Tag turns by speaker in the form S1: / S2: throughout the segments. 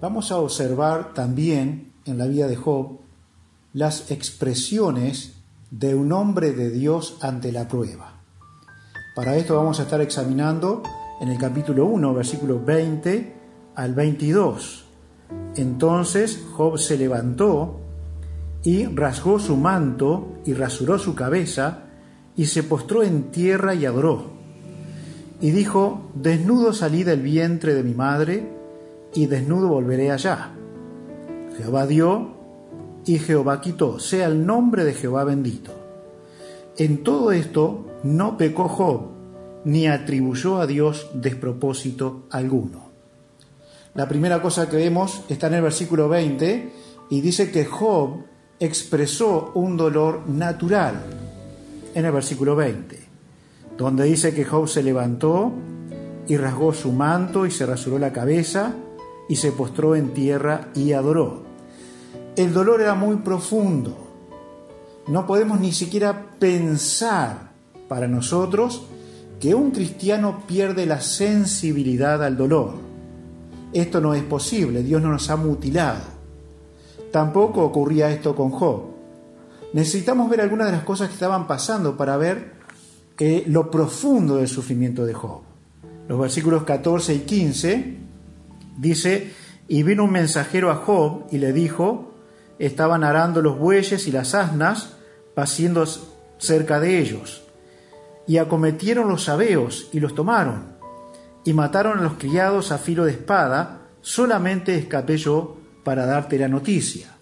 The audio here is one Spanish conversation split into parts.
S1: vamos a observar también en la vida de Job las expresiones de un hombre de Dios ante la prueba. Para esto vamos a estar examinando en el capítulo 1, versículo 20 al 22. Entonces Job se levantó y rasgó su manto y rasuró su cabeza y se postró en tierra y adoró. Y dijo, desnudo salí del vientre de mi madre y desnudo volveré allá. Jehová dio y Jehová quitó, sea el nombre de Jehová bendito. En todo esto no pecó Job, ni atribuyó a Dios despropósito alguno. La primera cosa que vemos está en el versículo 20 y dice que Job expresó un dolor natural en el versículo 20, donde dice que Job se levantó y rasgó su manto y se rasuró la cabeza y se postró en tierra y adoró. El dolor era muy profundo. No podemos ni siquiera pensar para nosotros que un cristiano pierde la sensibilidad al dolor. Esto no es posible, Dios no nos ha mutilado. Tampoco ocurría esto con Job. Necesitamos ver algunas de las cosas que estaban pasando para ver eh, lo profundo del sufrimiento de Job. Los versículos 14 y 15 dice, y vino un mensajero a Job y le dijo, estaban arando los bueyes y las asnas, paciendo cerca de ellos, y acometieron los sabeos y los tomaron, y mataron a los criados a filo de espada, solamente escapé yo para darte la noticia.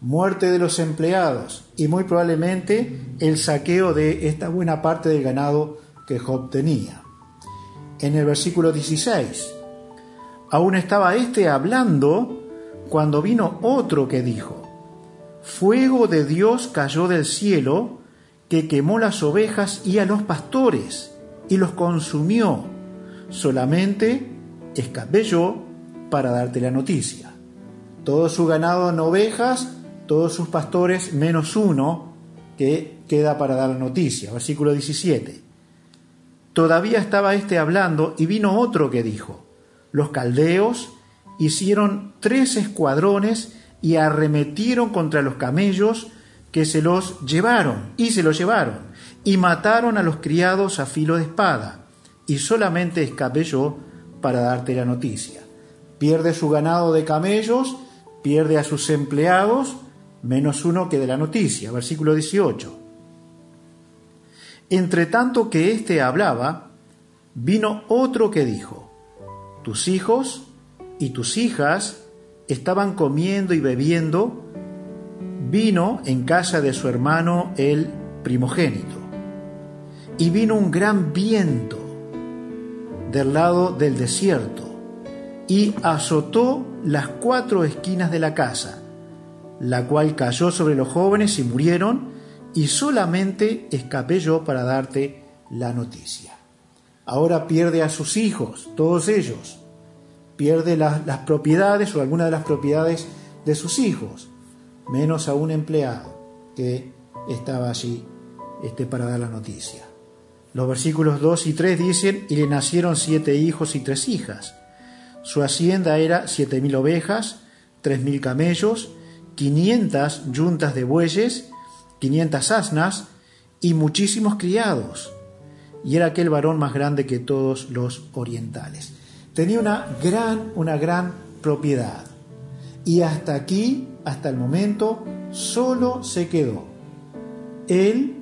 S1: Muerte de los empleados y muy probablemente el saqueo de esta buena parte del ganado que Job tenía. En el versículo 16, aún estaba éste hablando cuando vino otro que dijo, Fuego de Dios cayó del cielo que quemó las ovejas y a los pastores y los consumió. Solamente escapé yo para darte la noticia todo su ganado en ovejas, todos sus pastores menos uno que queda para dar la noticia. Versículo 17. Todavía estaba éste hablando y vino otro que dijo, los caldeos hicieron tres escuadrones y arremetieron contra los camellos que se los llevaron, y se los llevaron, y mataron a los criados a filo de espada, y solamente escapé yo para darte la noticia. Pierde su ganado de camellos pierde a sus empleados menos uno que de la noticia. Versículo 18. Entre tanto que éste hablaba, vino otro que dijo, tus hijos y tus hijas estaban comiendo y bebiendo vino en casa de su hermano el primogénito. Y vino un gran viento del lado del desierto y azotó las cuatro esquinas de la casa, la cual cayó sobre los jóvenes y murieron, y solamente escapé yo para darte la noticia. Ahora pierde a sus hijos, todos ellos, pierde las propiedades o algunas de las propiedades de sus hijos, menos a un empleado que estaba allí este, para dar la noticia. Los versículos 2 y 3 dicen, y le nacieron siete hijos y tres hijas su hacienda era siete mil ovejas, tres mil camellos, quinientas yuntas de bueyes, quinientas asnas y muchísimos criados. Y era aquel varón más grande que todos los orientales. Tenía una gran, una gran propiedad. Y hasta aquí, hasta el momento, solo se quedó él,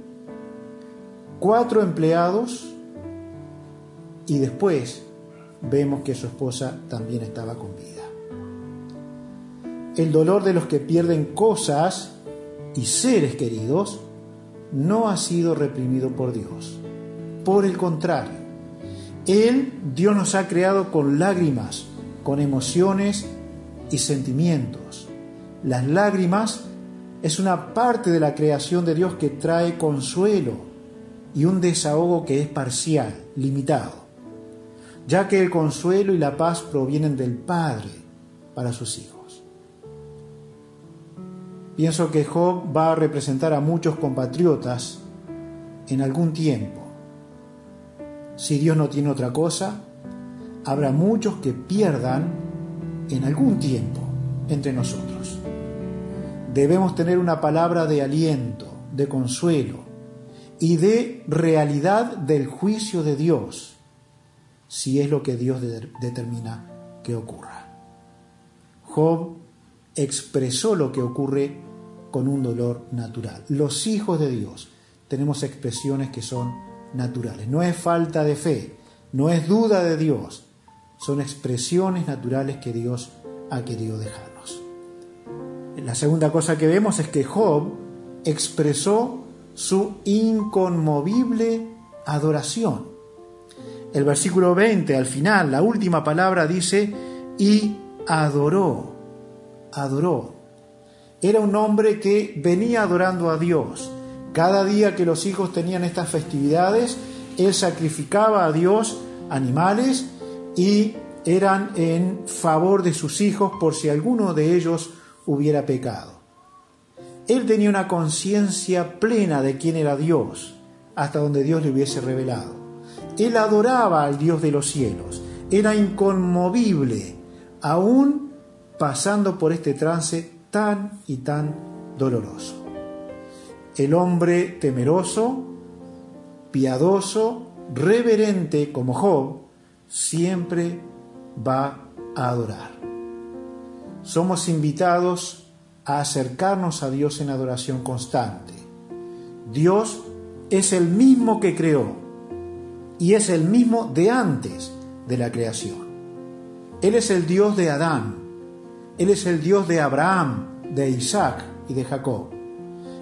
S1: cuatro empleados y después vemos que su esposa también estaba con vida. El dolor de los que pierden cosas y seres queridos no ha sido reprimido por Dios. Por el contrario, Él, Dios nos ha creado con lágrimas, con emociones y sentimientos. Las lágrimas es una parte de la creación de Dios que trae consuelo y un desahogo que es parcial, limitado ya que el consuelo y la paz provienen del Padre para sus hijos. Pienso que Job va a representar a muchos compatriotas en algún tiempo. Si Dios no tiene otra cosa, habrá muchos que pierdan en algún tiempo entre nosotros. Debemos tener una palabra de aliento, de consuelo y de realidad del juicio de Dios, si es lo que Dios determina que ocurra. Job expresó lo que ocurre con un dolor natural. Los hijos de Dios tenemos expresiones que son naturales. No es falta de fe, no es duda de Dios, son expresiones naturales que Dios ha querido dejarnos. La segunda cosa que vemos es que Job expresó su inconmovible adoración. El versículo 20, al final, la última palabra dice, y adoró, adoró. Era un hombre que venía adorando a Dios. Cada día que los hijos tenían estas festividades, él sacrificaba a Dios animales y eran en favor de sus hijos por si alguno de ellos hubiera pecado. Él tenía una conciencia plena de quién era Dios, hasta donde Dios le hubiese revelado. Él adoraba al Dios de los cielos, era inconmovible, aún pasando por este trance tan y tan doloroso. El hombre temeroso, piadoso, reverente como Job, siempre va a adorar. Somos invitados a acercarnos a Dios en adoración constante. Dios es el mismo que creó y es el mismo de antes de la creación. Él es el Dios de Adán, Él es el Dios de Abraham, de Isaac y de Jacob.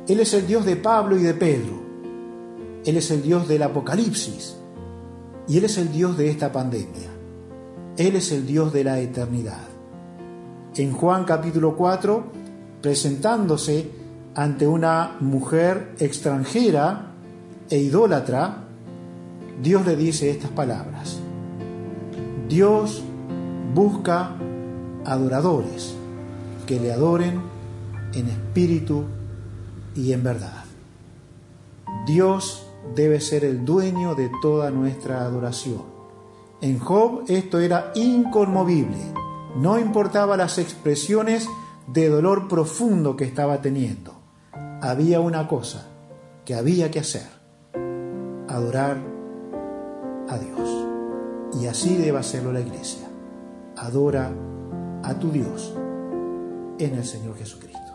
S1: Él es el Dios de Pablo y de Pedro. Él es el Dios del Apocalipsis y Él es el Dios de esta pandemia. Él es el Dios de la eternidad. En Juan capítulo 4, presentándose ante una mujer extranjera e idólatra, Dios le dice estas palabras. Dios busca adoradores que le adoren en espíritu y en verdad. Dios debe ser el dueño de toda nuestra adoración. En Job esto era inconmovible, no importaba las expresiones de dolor profundo que estaba teniendo. Había una cosa que había que hacer, adorar a Dios. Y así debe hacerlo la iglesia. Adora a tu Dios en el Señor Jesucristo.